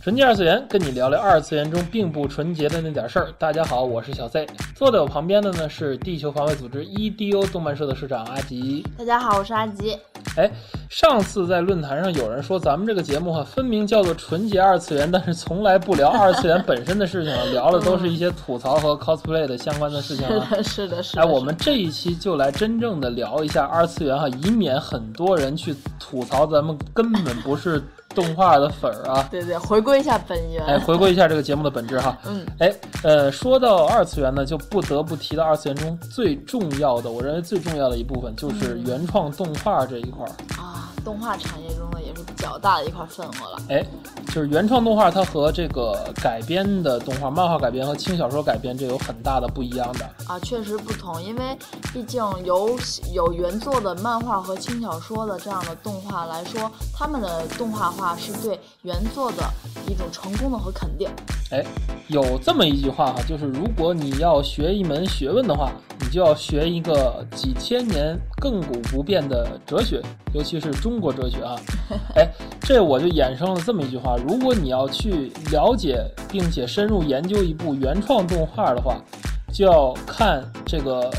纯洁二次元，跟你聊聊二次元中并不纯洁的那点事儿。大家好，我是小 Z，坐在我旁边的呢是地球防卫组织 EDO 动漫社的社长阿吉。大家好，我是阿吉。哎，上次在论坛上有人说咱们这个节目哈，分明叫做纯洁二次元，但是从来不聊二次元本身的事情啊，聊的都是一些吐槽和 cosplay 的相关的事情啊。是的，是的，是。哎，我们这一期就来真正的聊一下二次元哈，以免很多人去吐槽咱们根本不是。动画的粉儿啊，对对，回归一下本源，哎，回归一下这个节目的本质哈，嗯，哎，呃，说到二次元呢，就不得不提到二次元中最重要的，我认为最重要的一部分就是原创动画这一块儿。啊，动画产业中较大的一块份额了，哎，就是原创动画它和这个改编的动画、漫画改编和轻小说改编这有很大的不一样的啊，确实不同，因为毕竟有有原作的漫画和轻小说的这样的动画来说，他们的动画。化是对原作的一种成功的和肯定。哎，有这么一句话哈，就是如果你要学一门学问的话，你就要学一个几千年亘古不变的哲学，尤其是中国哲学啊。哎，这我就衍生了这么一句话：如果你要去了解并且深入研究一部原创动画的话，就要看这个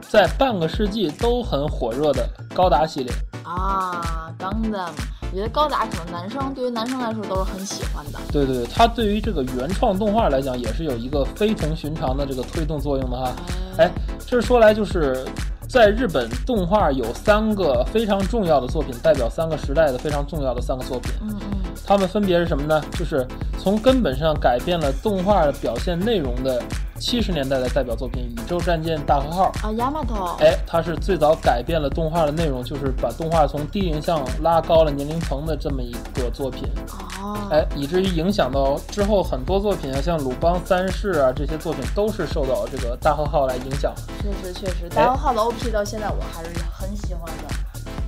在半个世纪都很火热的高达系列啊，钢弹。我觉得高达可能男生对于男生来说都是很喜欢的。对对对，它对于这个原创动画来讲也是有一个非同寻常的这个推动作用的哈。哎，这说来就是在日本动画有三个非常重要的作品，代表三个时代的非常重要的三个作品。嗯嗯，它们分别是什么呢？就是从根本上改变了动画表现内容的。七十年代的代表作品《宇宙战舰大和号》啊，亚马头，哎，它是最早改变了动画的内容，就是把动画从低龄向拉高了年龄层的这么一个作品。哦，哎，以至于影响到之后很多作品啊，像《鲁邦三世》啊这些作品都是受到这个大和号来影响。确实，确实，大和号的 OP 到现在我还是很喜欢的。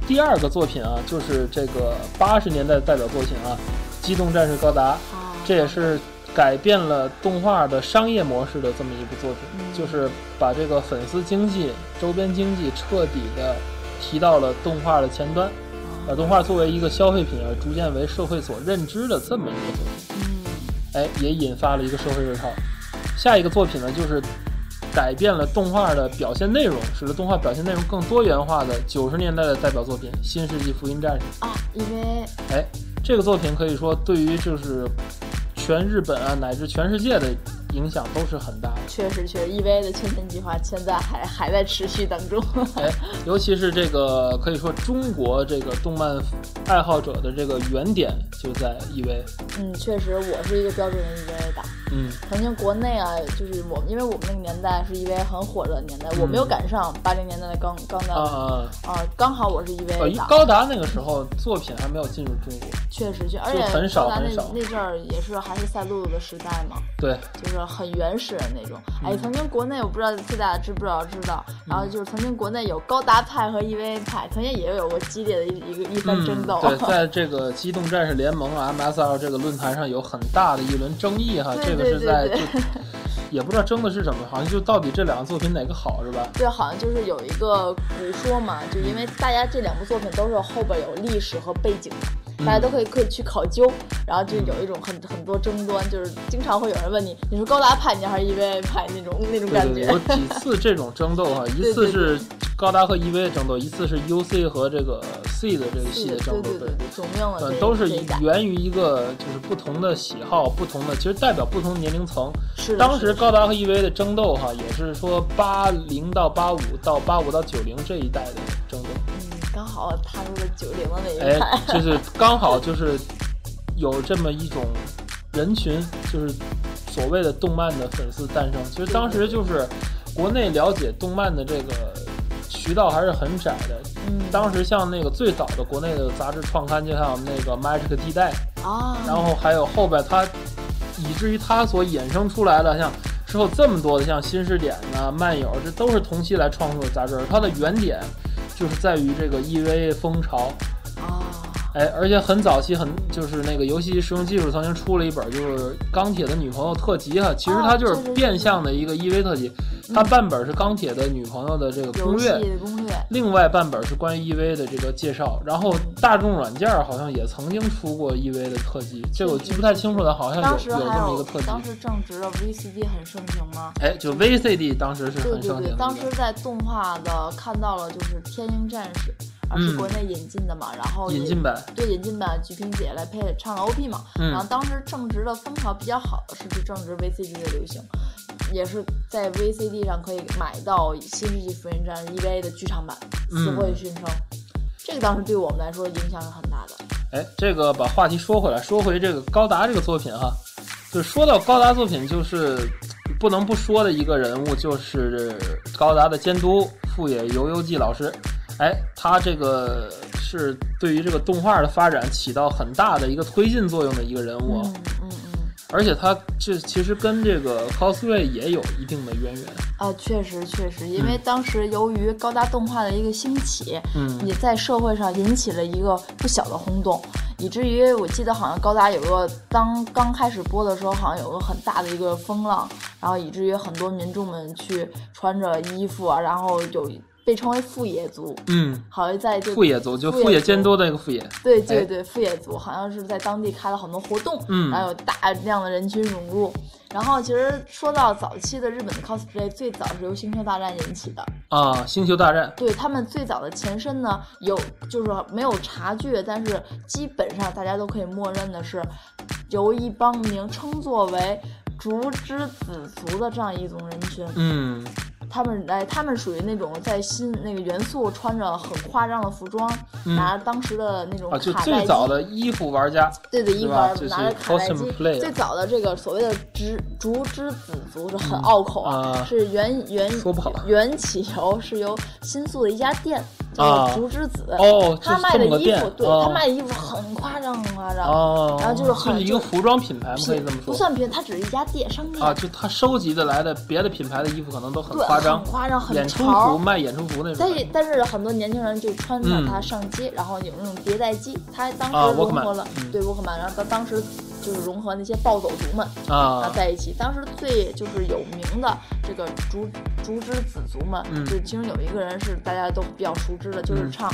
第二个作品啊，就是这个八十年代的代表作品啊，《机动战士高达》，这也是。改变了动画的商业模式的这么一部作品，就是把这个粉丝经济、周边经济彻底的提到了动画的前端，把动画作为一个消费品而逐渐为社会所认知的这么一个作品。嗯哎，也引发了一个社会热潮。下一个作品呢，就是改变了动画的表现内容，使得动画表现内容更多元化的九十年代的代表作品《新世纪福音战士》啊，因为哎，这个作品可以说对于就是。全日本啊，乃至全世界的影响都是很大的。确实，确实，EVA 的千年计划现在还还在持续当中。哎，尤其是这个，可以说中国这个动漫爱好者的这个原点就在 EVA。嗯，确实，我是一个标准的 EVA 党。嗯，曾经国内啊，就是我，因为我们那个年代是 EVA 很火的年代，我没有赶上八零年代的刚刚的啊啊，刚好我是 EVA 党。高达那个时候作品还没有进入中国，确实，就而且很少很少。那阵儿也是还是赛璐璐的时代嘛，对，就是很原始的那种。哎，曾经国内我不知道大家知不知道知道，然后就是曾经国内有高达派和 EVA 派，曾经也有过激烈的一一个一番争斗。对，在这个机动战士联盟 MSL 这个论坛上有很大的一轮争议哈，这个是在。也不知道争的是什么，好像就到底这两个作品哪个好是吧？对，好像就是有一个古说嘛，就因为大家这两部作品都是后边有历史和背景的，大家都可以可以去考究，然后就有一种很很多争端，就是经常会有人问你，你是高达派你还是 EVA 派那种那种感觉。有几次这种争斗哈，一次是高达和 EVA 的争斗，一次是 UC 和这个 C 的这个系的争斗，对对对，总命了，都是源于一个就是不同的喜好，不同的其实代表不同年龄层。是当时高达和 EVA 的争斗哈，也是说八零到八五到八五到九零这一代的争斗。嗯，刚好踏入了九零的那一代。哎，就是 刚好就是有这么一种人群，就是所谓的动漫的粉丝诞生。其实当时就是国内了解动漫的这个。渠道还是很窄的。嗯，当时像那个最早的国内的杂志创刊，就像那个 Magic 地带啊，然后还有后边它，以至于它所衍生出来的像之后这么多的像新视点呐、漫友，这都是同期来创作的杂志。它的原点就是在于这个 EVA 风潮。啊，哎，而且很早期，很就是那个游戏实用技术曾经出了一本，就是钢铁的女朋友特辑哈。其实它就是变相的一个 EV 特辑，它半本是钢铁的女朋友的这个攻略，攻略，另外半本是关于 EV 的这个介绍。然后大众软件好像也曾经出过 EV 的特辑，这我记不太清楚了，好像有有这么一个特辑。当时正值的 VCD 很盛行吗？哎，就 VCD 当时是很盛行。对对对，当时在动画的看到了就是《天鹰战士》。而是国内引进的嘛，然后引进版。对引进版，菊萍姐来配唱了 OP 嘛，然后当时正值的风潮比较好的是就正值 VCD 的流行，也是在 VCD 上可以买到《新世纪福音战士》EVA 的剧场版《死会殉生》，这个当时对我们来说影响是很大的。哎，这个把话题说回来，说回这个高达这个作品哈，就说到高达作品，就是不能不说的一个人物，就是高达的监督富野由悠季老师。哎，他这个是对于这个动画的发展起到很大的一个推进作用的一个人物，嗯嗯嗯，而且他这其实跟这个 cosplay 也有一定的渊源。啊，确实确实，因为当时由于高达动画的一个兴起，嗯，也在社会上引起了一个不小的轰动，以至于我记得好像高达有个当刚开始播的时候，好像有个很大的一个风浪，然后以至于很多民众们去穿着衣服啊，然后有。被称为富野族，嗯，好像在富野族就富野监督的那个富野，对对对，富野族好像是在当地开了很多活动，嗯，然后有大量的人群涌入。然后其实说到早期的日本的 cosplay，最早是由星球大战引起的。啊，星球大战，对他们最早的前身呢，有就是没有察觉，但是基本上大家都可以默认的是，由一帮名称作为竹之子族的这样一种人群，嗯。他们来，他们属于那种在新那个元素穿着很夸张的服装，拿着当时的那种卡带机，最早的衣服玩家，对对，衣服玩拿着卡带机，最早的这个所谓的竹竹之子族是很拗口啊，是原原说不好，缘起由是由新宿的一家店。叫竹之子哦，他卖的衣服，对他卖的衣服很夸张，很夸张。哦，然后就是很一个服装品牌，可以这么说。不算品，它只是一家店商店啊。就他收集的来的别的品牌的衣服，可能都很夸张，很夸张，很演出服卖演出服那种。但是但是很多年轻人就穿着它上街，然后有那种迭代机，他当时融合了对沃克曼，然后他当时就是融合那些暴走族们啊在一起。当时最就是有名的这个竹竹之子族们，就其中有一个人是大家都比较熟知的，就是唱。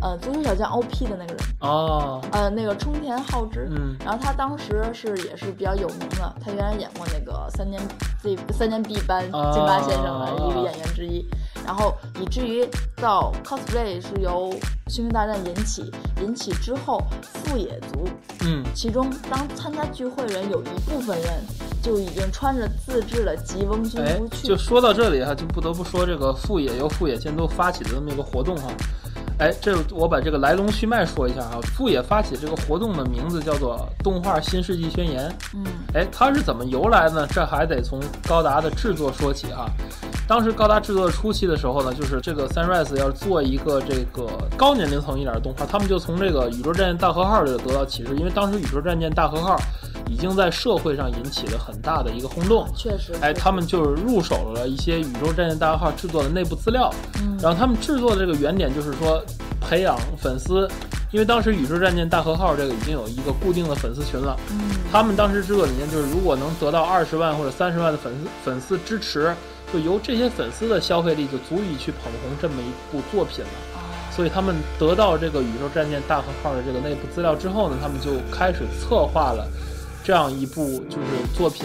呃，足球小将 O.P 的那个人哦，呃，那个冲田浩之，嗯，然后他当时是也是比较有名的，他原来演过那个三年 Z 三年 B 班金八先生的一个演员之一，然后以至于到 cosplay 是由星球大战引起，引起之后富野族，嗯，其中当参加聚会人有一部分人就已经穿着自制的吉翁军服去，就说到这里哈，就不得不说这个富野由富野监督发起的这么一个活动哈。哎，这我把这个来龙去脉说一下啊。富野发起这个活动的名字叫做《动画新世纪宣言》。嗯，哎，它是怎么由来呢？这还得从高达的制作说起哈。当时高达制作的初期的时候呢，就是这个 Sunrise 要做一个这个高年龄层一点的动画，他们就从这个宇宙战舰大和号这个得到启示，因为当时宇宙战舰大和号已经在社会上引起了很大的一个轰动。确实，哎，他们就是入手了一些宇宙战舰大和号制作的内部资料。嗯，然后他们制作的这个原点就是说。培养粉丝，因为当时宇宙战舰大和号这个已经有一个固定的粉丝群了。嗯，他们当时制作理念就是，如果能得到二十万或者三十万的粉丝粉丝支持，就由这些粉丝的消费力就足以去捧红这么一部作品了。所以他们得到这个宇宙战舰大和号的这个内部资料之后呢，他们就开始策划了这样一部就是作品，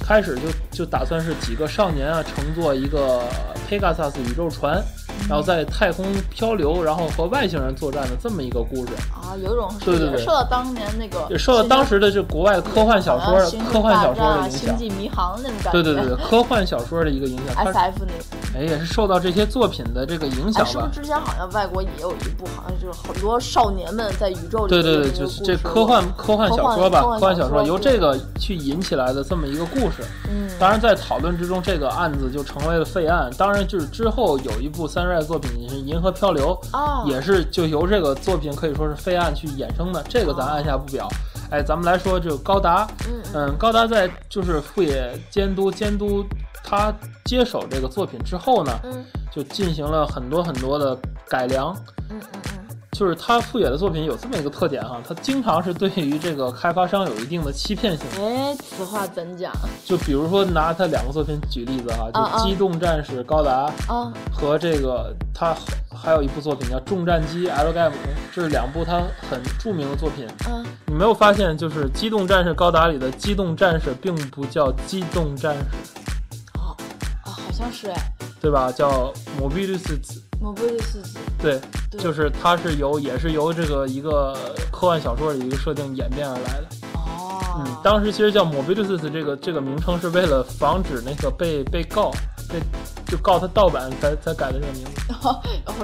开始就就打算是几个少年啊乘坐一个 Pegasus 宇宙船。然后在太空漂流，然后和外星人作战的这么一个故事啊，有种对对对，受到当年那个也受到当时的这国外科幻小说、科幻小说的影响，星际迷航那种感觉。对对对，科幻小说的一个影响。S F 那哎，也是受到这些作品的这个影响吧。是不是之前好像外国也有一部，好像就是很多少年们在宇宙里？对对对，就是这科幻科幻小说吧，科幻小说由这个去引起来的这么一个故事。嗯，当然在讨论之中，这个案子就成为了废案。当然就是之后有一部三作品是《银河漂流》，啊，也是就由这个作品可以说是废案去衍生的。这个咱按下不表。哎，咱们来说这个高达，嗯嗯，高达在就是富野监督监督他接手这个作品之后呢，嗯，就进行了很多很多的改良，嗯嗯嗯。就是他富野的作品有这么一个特点哈，他经常是对于这个开发商有一定的欺骗性。哎，此话怎讲？就比如说拿他两个作品举例子哈，就《机动战士高达》啊和这个他还有一部作品叫《重战机 L 盖姆》，这是两部他很著名的作品。嗯，你没有发现就是《机动战士高达》里的机动战士并不叫机动战士？哦啊，好像是哎，对吧？叫对，就是它是由也是由这个一个科幻小说的一个设定演变而来的。哦，嗯，当时其实叫 Mobius 这个这个名称是为了防止那个被被告被就告他盗版才才改的这个名字。哦，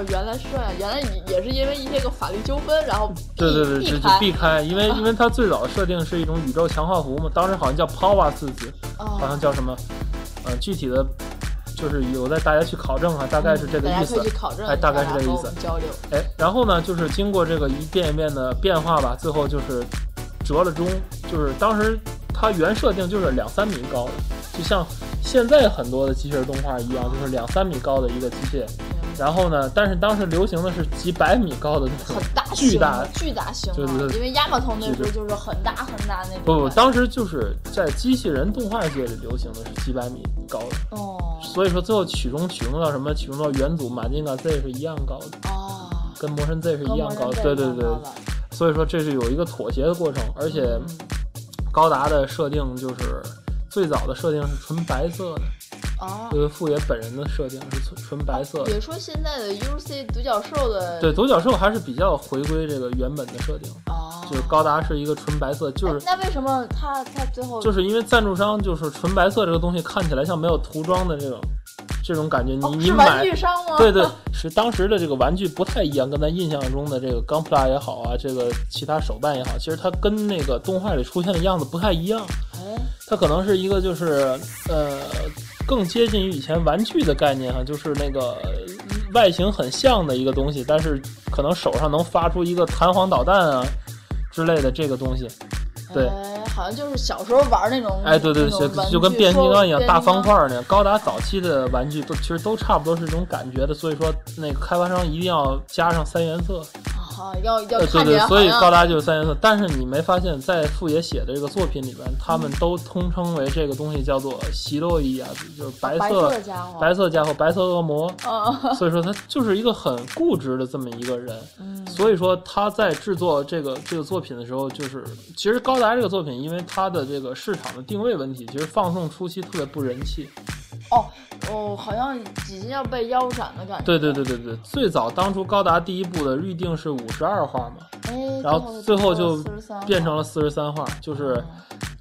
原来是这样，原来也是因为一些个法律纠纷，然后对对对，就就避开，因为 因为它最早的设定是一种宇宙强化服嘛，当时好像叫 Power 四子，好像叫什么，呃，具体的。就是有待大家去考证啊，大概是这个意思。哎，大概是这个意思。交流。哎，然后呢，就是经过这个一遍一遍的变化吧，最后就是折了中。就是当时它原设定就是两三米高的，就像现在很多的机器人动画一样，就是两三米高的一个机械。然后呢，但是当时流行的是几百米高的那种巨大巨大型，就是因为亚马逊那时候就是很大很大那种。不不，当时就是在机器人动画界里流行的是几百米高的。哦。所以说最后取中取中到什么？取中到元祖马金刚 Z 是一样高的。哦。跟魔神 Z 是一样高的。对对对。所以说这是有一个妥协的过程，而且高达的设定就是最早的设定是纯白色的。哦，因为富野本人的设定是纯纯白色。别说现在的 UC 独角兽的，对独角兽还是比较回归这个原本的设定。哦，就是高达是一个纯白色，就是那为什么他他最后就是因为赞助商就是纯白色这个东西看起来像没有涂装的这种这种感觉。你你买玩具商吗？对对，是当时的这个玩具不太一样，跟咱印象中的这个钢普拉也好啊，这个其他手办也好，其实它跟那个动画里出现的样子不太一样。哎，它可能是一个就是呃。更接近于以前玩具的概念哈，就是那个外形很像的一个东西，但是可能手上能发出一个弹簧导弹啊之类的这个东西。对，好像就是小时候玩那种。哎，对对对，就跟变形金刚一样，大方块那样。高达早期的玩具都其实都差不多是这种感觉的，所以说那个开发商一定要加上三原色。啊，要要对对，所以高达就是三原色。但是你没发现，在富野写的这个作品里边，他们都通称为这个东西叫做希洛伊啊，就是白色白色家伙，白色恶魔。所以说他就是一个很固执的这么一个人。所以说他在制作这个这个作品的时候，就是其实高达这个作品，因为它的这个市场的定位问题，其实放送初期特别不人气。哦哦，好像几近要被腰斩的感觉。对对对对对，最早当初高达第一部的预定是五十二话嘛，哎，然后最后就变成了四十三话，就是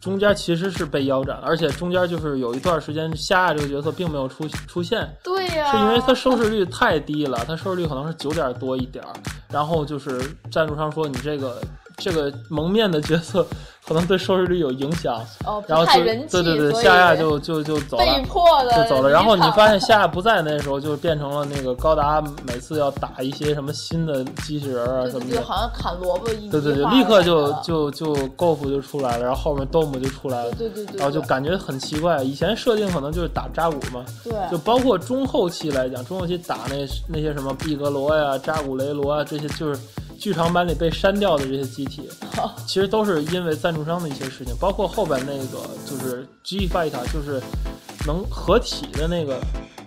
中间其实是被腰斩，而且中间就是有一段时间夏亚这个角色并没有出出现。对呀，是因为他收视率太低了，他收视率可能是九点多一点儿，然后就是赞助商说你这个这个蒙面的角色。可能对收视率有影响，然后就对对对，夏亚就就就走了，被迫的就走了。然后你发现夏亚不在那时候，就变成了那个高达每次要打一些什么新的机器人啊什么的，好像砍萝卜一对对对，立刻就就就 Golf 就出来了，然后后面 Dome 就出来了，对对对，然后就感觉很奇怪。以前设定可能就是打扎古嘛，对，就包括中后期来讲，中后期打那那些什么毕格罗呀、扎古雷罗啊这些，就是。剧场版里被删掉的这些机体，其实都是因为赞助商的一些事情，包括后边那个就是 G Fight，就是能合体的那个，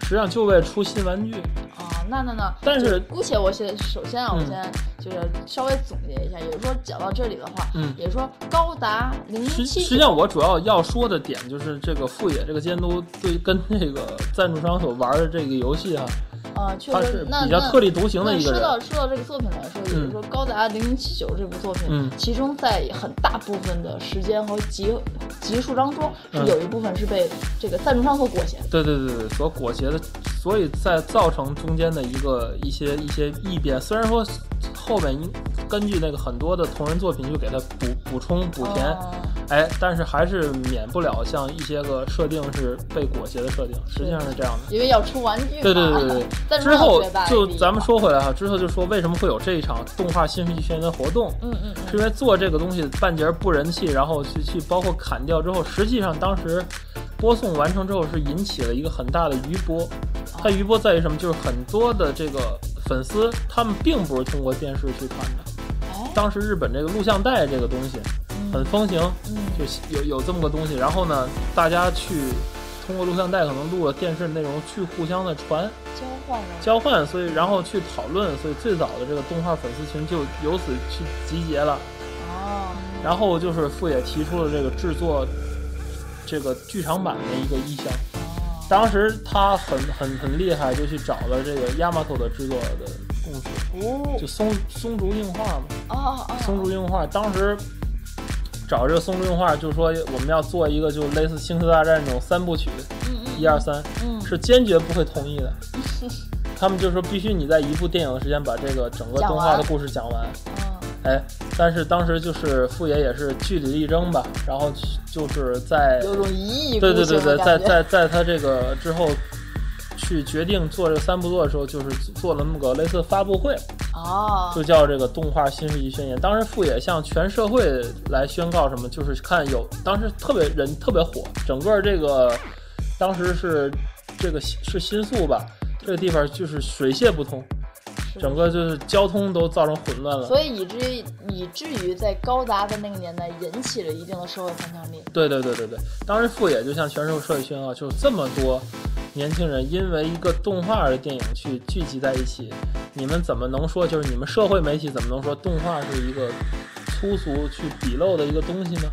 实际上就为出新玩具啊。那那那，但是姑且我先首先啊，我先就是稍微总结一下，也就是说讲到这里的话，嗯，也就是说高达零七，实际上我主要要说的点就是这个富野这个监督对跟这个赞助商所玩的这个游戏哈。啊，确实，那比较特立独行的一个人。说到说到这个作品来说，也就是说高达零零七九这部作品，嗯，其中在很大部分的时间和集集数当中，是有一部分是被这个赞助商所裹挟的。对对对对，所裹挟的，所以在造成中间的一个一些一些异变。虽然说后面根据那个很多的同人作品就给它补补充补填，哎，但是还是免不了像一些个设定是被裹挟的设定，实际上是这样的。因为要出玩具。对对对对对。之后就咱们说回来哈，之后就说为什么会有这一场动画新世纪宣言的活动？嗯嗯。是因为做这个东西半截不人气，然后去去包括砍掉之后，实际上当时。播送完成之后是引起了一个很大的余波，它余波在于什么？就是很多的这个粉丝，他们并不是通过电视去看的。当时日本这个录像带这个东西很风行，就有有这么个东西。然后呢，大家去通过录像带可能录了电视内容，去互相的传交换交换，所以然后去讨论，所以最早的这个动画粉丝群就由此去集结了。哦，然后就是富野提出了这个制作。这个剧场版的一个意向，当时他很很很厉害，就去找了这个亚麻头的制作的公司，就松松竹映画嘛。哦哦松竹映画当时找这个松竹映画，就说我们要做一个就类似《星球大战》这种三部曲，一二三，是坚决不会同意的。他们就说必须你在一部电影的时间把这个整个动画的故事讲完。哎，但是当时就是富野也是据理力争吧，然后就是在有种一意对对对对，在在在他这个之后去决定做这个三部作的时候，就是做了那么个类似发布会哦，就叫这个动画新世纪宣言。当时富野向全社会来宣告什么，就是看有当时特别人特别火，整个这个当时是这个是新宿吧，这个地方就是水泄不通。整个就是交通都造成混乱了，所以以至于以至于在高达的那个年代引起了一定的社会反响力。对对对对对，当时富野就像全社会社会宣告，就这么多年轻人因为一个动画的电影去聚集在一起，你们怎么能说就是你们社会媒体怎么能说动画是一个粗俗去鄙陋的一个东西呢？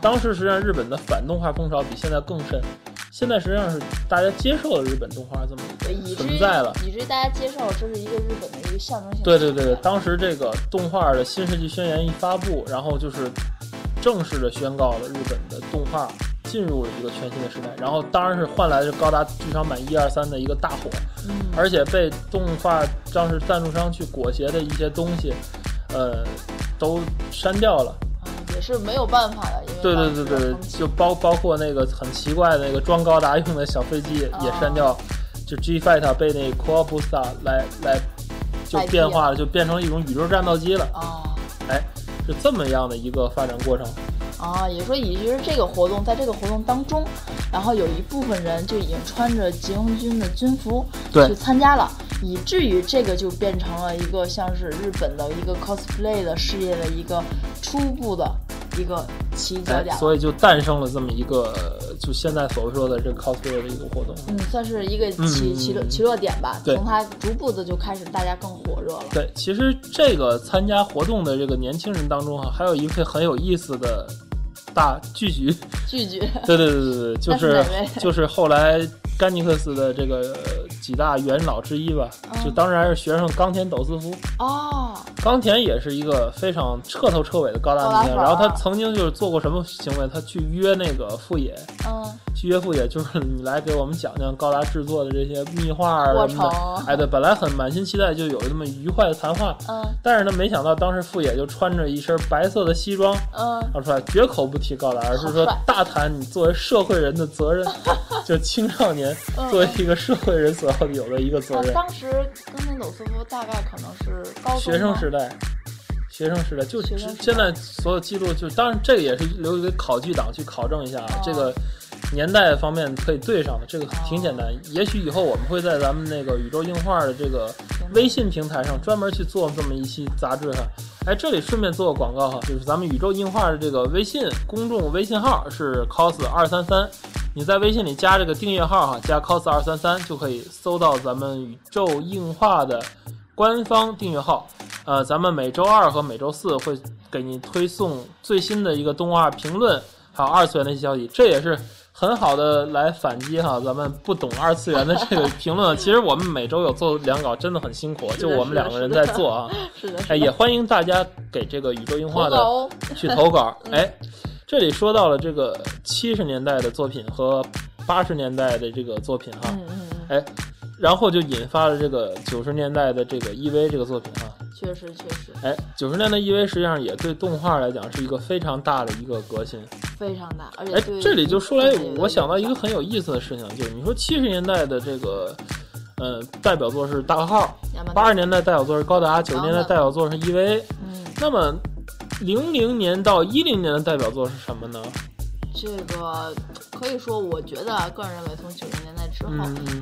当时实际上日本的反动画风潮比现在更甚。现在实际上是大家接受了日本动画这么一个存在了，以至于大家接受这是一个日本的一个象征性。对对对对，当时这个动画的新世纪宣言一发布，然后就是正式的宣告了日本的动画进入了一个全新的时代，然后当然是换来了高达剧场版一二三的一个大火，而且被动画当时赞助商去裹挟的一些东西，呃，都删掉了。也是没有办法的，因为对对对对，就包包括那个很奇怪的那个装高达用的小飞机也删掉，就 G Fight 被那 k o a b u s a 来来就变化了，就变成一种宇宙战斗机了。哦，哎，是这么样的一个发展过程。啊，也说，也就是这个活动，在这个活动当中，然后有一部分人就已经穿着急用军的军服去参加了。以至于这个就变成了一个像是日本的一个 cosplay 的事业的一个初步的一个起脚点，所以就诞生了这么一个就现在所说的这个 cosplay 的一个活动，嗯，算是一个起起落起落点吧。对从它逐步的就开始大家更火热了。对，其实这个参加活动的这个年轻人当中哈，还有一个很有意思的大聚局，聚局，对对对对对，就是 就是后来甘尼克斯的这个。几大元老之一吧，就当然是学生冈田斗司夫哦。冈田也是一个非常彻头彻尾的高达迷，然后他曾经就是做过什么行为？他去约那个富野，嗯，去约富野，就是你来给我们讲讲高达制作的这些秘话什么的。哎，对，本来很满心期待，就有那么愉快的谈话，嗯，但是呢，没想到当时富野就穿着一身白色的西装，嗯，说出来绝口不提高达，而是说大谈你作为社会人的责任，就青少年作为一个社会人所。有的一个责任。当时冈田斗斯夫大概可能是高学生时代，学生时代就现在所有记录就当然这个也是留给考据党去考证一下啊，这个年代方面可以对上的，这个挺简单。也许以后我们会在咱们那个宇宙硬画的这个微信平台上专门去做这么一期杂志哈。哎，这里顺便做个广告哈，就是咱们宇宙硬画的这个微信公众微信号是 cos 二三三。你在微信里加这个订阅号哈，加 cos 二三三就可以搜到咱们宇宙硬化的官方订阅号。呃，咱们每周二和每周四会给你推送最新的一个动画评论，还有二次元的一些消息。这也是很好的来反击哈，咱们不懂二次元的这个评论。其实我们每周有做两稿，真的很辛苦，就我们两个人在做啊。是的。哎，也欢迎大家给这个宇宙硬化的去投稿。哎。这里说到了这个七十年代的作品和八十年代的这个作品哈，哎，然后就引发了这个九十年代的这个 EV 这个作品啊。确实确实。哎，九十年代 EV 实际上也对动画来讲是一个非常大的一个革新。非常大，而且哎，这里就说来，我想到一个很有意思的事情，就是你说七十年代的这个，呃，代表作是大号，八十年代代表作是高达，九十年代代表作是 EV，嗯，那么零零年到一零年的代表作是什么呢？这个可以说，我觉得个人认为，从九十年代之后，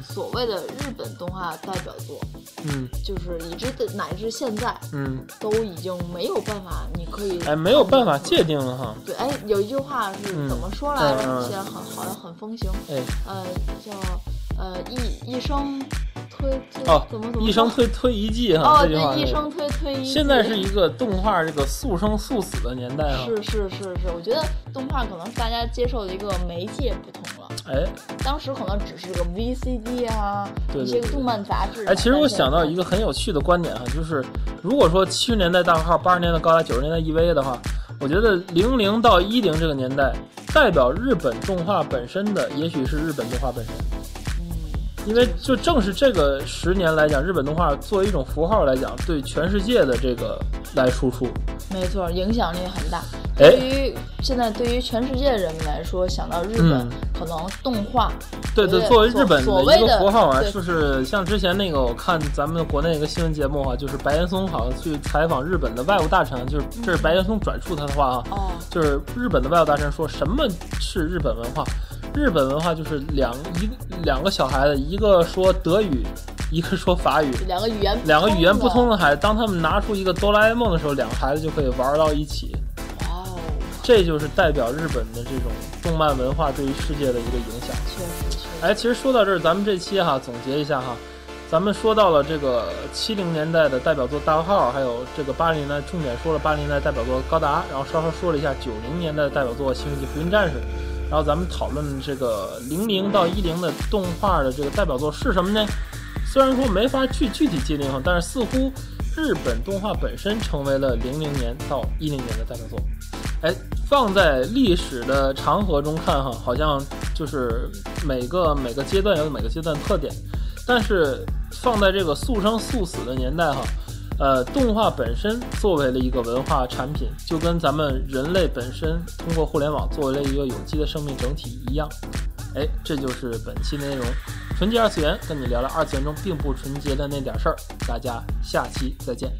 所谓的日本动画代表作，嗯，就是一直的乃至现在，嗯，都已经没有办法，你可以哎，没有办法界定了哈。对，哎，有一句话是怎么说来着？现在很好像很风行，哎，呃，叫呃一一生。推哦，怎么怎么一生推推一季哈，哦，对，一生推推一季。现在是一个动画这个速生速死的年代啊。是是是是，我觉得动画可能大家接受的一个媒介不同了。哎，当时可能只是个 VCD 啊，一些个动漫杂志。哎，其实我想到一个很有趣的观点哈，就是如果说七十年代大号，八十年代高达，九十年代 EV 的话，我觉得零零到一零这个年代，代表日本动画本身的，也许是日本动画本身。因为就正是这个十年来讲，日本动画作为一种符号来讲，对全世界的这个来输出，没错，影响力很大。对于现在对于全世界人们来说，想到日本，可能动画，对对，作为日本的一个符号啊，就是像之前那个我看咱们国内一个新闻节目哈，就是白岩松好像去采访日本的外务大臣，就是这是白岩松转述他的话啊，哦，就是日本的外务大臣说什么是日本文化。日本文化就是两一两个小孩子，一个说德语，一个说法语，两个语言两个语言不通的孩子，当他们拿出一个哆啦 A 梦的时候，两个孩子就可以玩到一起。哇哦，这就是代表日本的这种动漫文化对于世界的一个影响。确实，确实。哎，其实说到这儿，咱们这期哈总结一下哈，咱们说到了这个七零年代的代表作大号，还有这个八零年代重点说了八零年代代表作高达，然后稍稍说了一下九零年代的代表作《星际福音战士》。然后咱们讨论这个零零到一零的动画的这个代表作是什么呢？虽然说没法去具体界定哈，但是似乎日本动画本身成为了零零年到一零年的代表作。哎，放在历史的长河中看哈，好像就是每个每个阶段有每个阶段特点，但是放在这个速生速死的年代哈。呃，动画本身作为了一个文化产品，就跟咱们人类本身通过互联网作为了一个有机的生命整体一样。哎，这就是本期内容，纯洁二次元，跟你聊聊二次元中并不纯洁的那点事儿。大家下期再见。